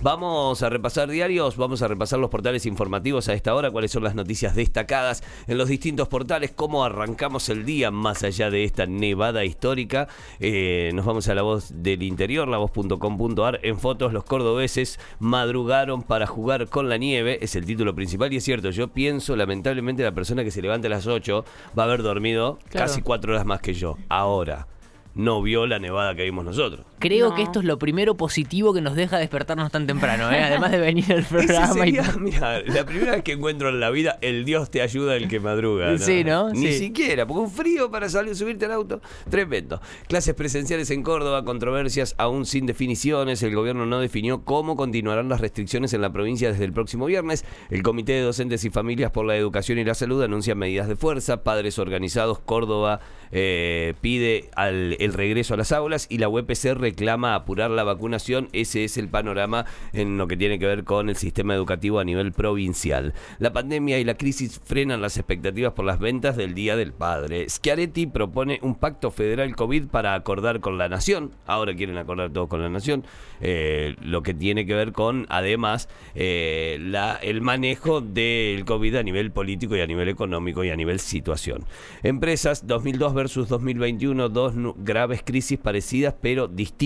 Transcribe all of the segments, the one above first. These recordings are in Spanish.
Vamos a repasar diarios, vamos a repasar los portales informativos a esta hora, cuáles son las noticias destacadas en los distintos portales, cómo arrancamos el día más allá de esta nevada histórica. Eh, nos vamos a la voz del interior, la voz.com.ar. En fotos, los cordobeses madrugaron para jugar con la nieve, es el título principal y es cierto, yo pienso lamentablemente la persona que se levante a las 8 va a haber dormido Claro. casi cuatro horas más que yo. Ahora, no vio la nevada que vimos nosotros. Creo No. que esto es lo primero positivo que nos deja despertarnos tan temprano, ¿eh? además de venir al programa. y- mira, la primera vez que encuentro en la vida, el Dios te ayuda el que madruga. Sí, ¿no? Ni Sí. siquiera, porque un frío para salir, subirte al auto, tremendo. Clases presenciales en Córdoba, controversias aún sin definiciones. El gobierno no definió cómo continuarán las restricciones en la provincia desde el próximo viernes. El Comité de Docentes y Familias por la Educación y la Salud anuncia medidas de fuerza. Padres organizados, Córdoba eh, pide al- el regreso a las aulas y la UPC reclama apurar la vacunación. Ese es el panorama en lo que tiene que ver con el sistema educativo a nivel provincial. La pandemia y la crisis frenan las expectativas por las ventas del Día del Padre. Schiaretti propone un pacto federal COVID para acordar con la nación. Ahora quieren acordar todos con la nación. eh, lo que tiene que ver con, además, eh, la, el manejo del COVID a nivel político y a nivel económico y a nivel situación. Empresas 2002 versus 2021, dos graves crisis parecidas pero distintas,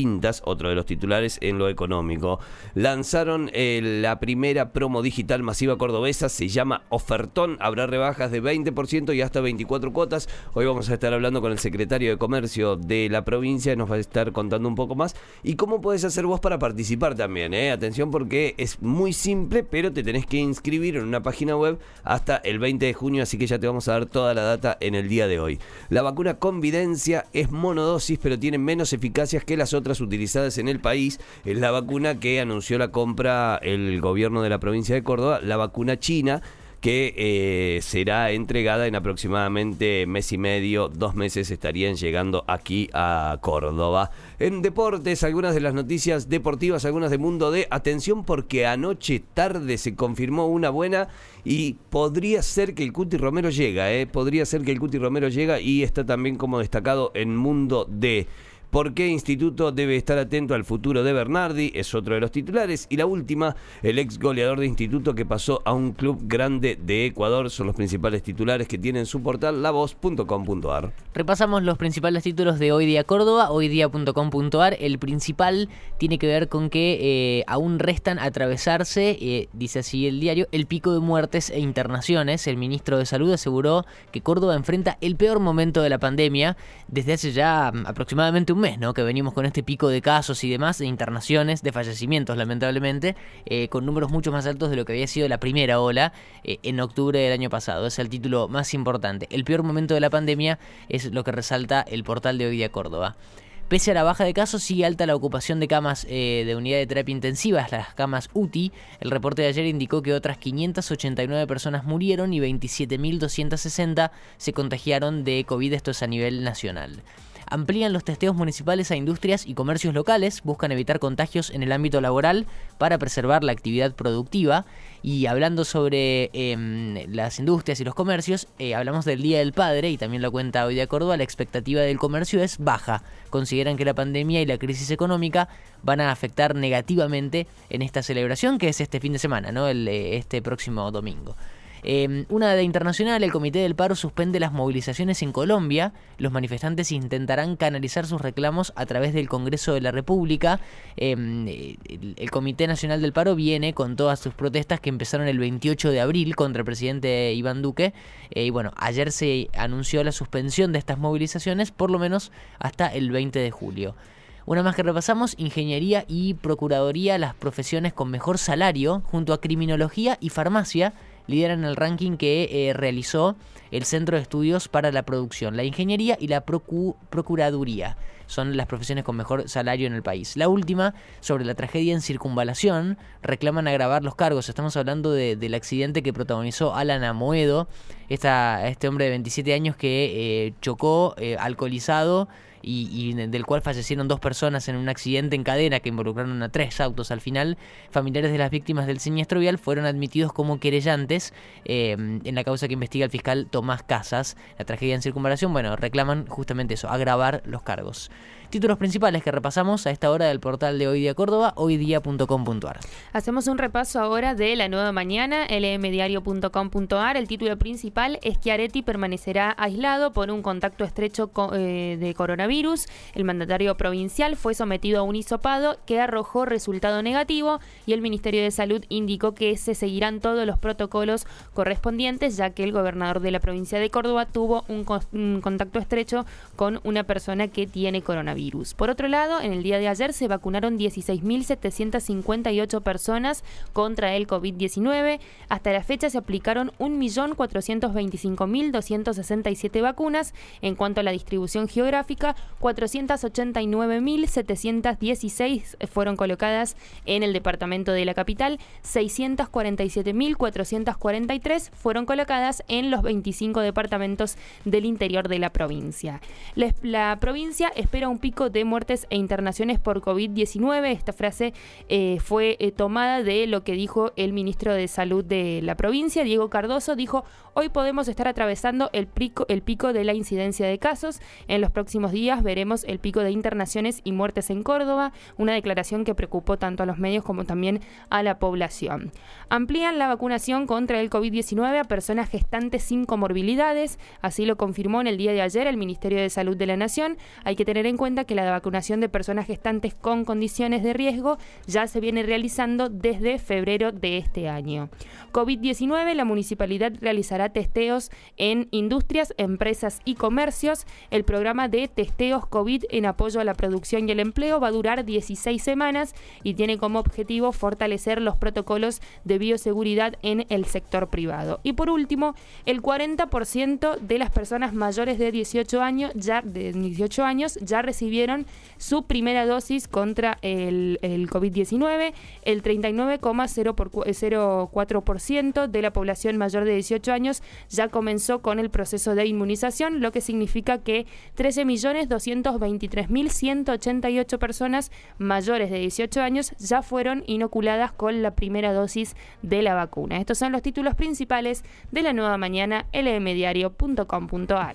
otro de los titulares en lo económico. Lanzaron eh, la primera promo digital masiva cordobesa, se llama Ofertón, habrá rebajas de 20% y hasta 24 cuotas. Hoy vamos a estar hablando con el secretario de Comercio de la provincia, nos va a estar contando un poco más. ¿Y cómo puedes hacer vos para participar también? eh? Atención porque es muy simple, pero te tenés que inscribir en una página web hasta el 20 de junio, así que ya te vamos a dar toda la data en el día de hoy. La vacuna Convidencia es monodosis, pero tiene menos eficacias que las otras utilizadas en el país. Es la vacuna que anunció la compra el gobierno de la provincia de Córdoba, la vacuna china que eh, será entregada en aproximadamente mes y medio, dos meses estarían llegando aquí a Córdoba. En deportes, algunas de las noticias deportivas, algunas de Mundo de atención porque anoche tarde se confirmó una buena y podría ser que el Cuti Romero llega, eh, podría ser que el Cuti Romero llega y está también como destacado en Mundo de ¿Por qué Instituto debe estar atento al futuro de Bernardi? Es otro de los titulares. Y la última, el ex goleador de Instituto que pasó a un club grande de Ecuador. Son los principales titulares que tiene en su portal lavoz.com.ar. Repasamos los principales títulos de Hoy Día Córdoba, hoydía.com.ar. El principal tiene que ver con que eh, aún restan atravesarse, eh, dice así el diario, el pico de muertes e internaciones. El ministro de Salud aseguró que Córdoba enfrenta el peor momento de la pandemia desde hace ya mm, aproximadamente un mes, ¿no? Que venimos con este pico de casos y demás, de internaciones, de fallecimientos, lamentablemente, eh, con números mucho más altos de lo que había sido la primera ola eh, en octubre del año pasado. Es el título más importante. El peor momento de la pandemia es lo que resalta el portal de Hoy Día Córdoba. Pese a la baja de casos, sigue alta la ocupación de camas eh, de unidad de terapia intensiva, las camas UTI. El reporte de ayer indicó que otras 589 personas murieron y 27.260 se contagiaron de COVID, esto es a nivel nacional. Amplían los testeos municipales a industrias y comercios locales, buscan evitar contagios en el ámbito laboral para preservar la actividad productiva. Y hablando sobre em, las industrias y los comercios, eh, hablamos del Día del Padre y también lo cuenta hoy de Córdoba, la expectativa del comercio es baja. Consideran que la pandemia y la crisis económica van a afectar negativamente en esta celebración que es este fin de semana, ¿no? El, eh, este próximo domingo. Eh, una de internacional, el Comité del Paro suspende las movilizaciones en Colombia. Los manifestantes intentarán canalizar sus reclamos a través del Congreso de la República. El, el Comité Nacional del Paro viene con todas sus protestas que empezaron el 28 de abril contra el presidente Iván Duque. Eh, y bueno, ayer se anunció la suspensión de estas movilizaciones por lo menos hasta el 20 de julio. Una más que repasamos, ingeniería y procuraduría, las profesiones con mejor salario, junto a criminología y farmacia, lideran el ranking que eh, realizó el Centro de Estudios para la Producción. La ingeniería y la procu- procuraduría son las profesiones con mejor salario en el país. La última, sobre la tragedia en circunvalación, reclaman agravar los cargos. Estamos hablando de- del accidente que protagonizó Alan Amoedo, esta, este hombre de 27 años que eh, chocó eh, alcoholizado y, del cual fallecieron dos personas en un accidente en cadena que involucraron a tres autos al final, familiares de las víctimas del siniestro vial fueron admitidos como querellantes eh, en la causa que investiga el fiscal Tomás Casas. La tragedia en circunvalación, bueno, reclaman justamente eso, agravar los cargos. Títulos principales que repasamos a esta hora del portal de Hoy Día Córdoba, hoydía.com.ar. Hacemos un repaso ahora de la nueva mañana, lmdiario.com.ar. El título principal es que Areti permanecerá aislado por un contacto estrecho eh, de coronavirus. El mandatario provincial fue sometido a un hisopado que arrojó resultado negativo y el Ministerio de Salud indicó que se seguirán todos los protocolos correspondientes, ya que el gobernador de la provincia de Córdoba tuvo un, un contacto estrecho con una persona que tiene coronavirus. Por otro lado, en el día de ayer se vacunaron 16.758 personas contra el COVID-19. Hasta la fecha se aplicaron 1.425.267 vacunas. En cuanto a la distribución geográfica, 489.716 fueron colocadas en el departamento de la capital, 647.443 fueron colocadas en los 25 departamentos del interior de la provincia. La, provincia espera un pico de muertes e internaciones por COVID-19. Esta frase eh, fue eh, tomada de lo que dijo el ministro de Salud de la provincia, Diego Cardoso. Dijo, hoy podemos estar atravesando el pico, el pico de la incidencia de casos. En los próximos días veremos el pico de internaciones y muertes en Córdoba, una declaración que preocupó tanto a los medios como también a la población. Amplían la vacunación contra el COVID-19 a personas gestantes sin comorbilidades, así lo confirmó en el día de ayer el Ministerio de Salud de la Nación. Hay que tener en que la vacunación de personas gestantes con condiciones de riesgo ya se viene realizando desde febrero de este año. COVID-19, la municipalidad realizará testeos en industrias, empresas y comercios. El programa de testeos COVID en apoyo a la producción y el empleo va a durar 16 semanas y tiene como objetivo fortalecer los protocolos de bioseguridad en el sector privado. Y por último, el 40% de las personas mayores de 18 años ya de 18 años ya recibieron recibieron su primera dosis contra el, el COVID-19. El 39,04% de la población mayor de 18 años ya comenzó con el proceso de inmunización, lo que significa que 13.223.188 personas mayores de 18 años ya fueron inoculadas con la primera dosis de la vacuna. Estos son los títulos principales de la nueva mañana lmdiario.com.ar.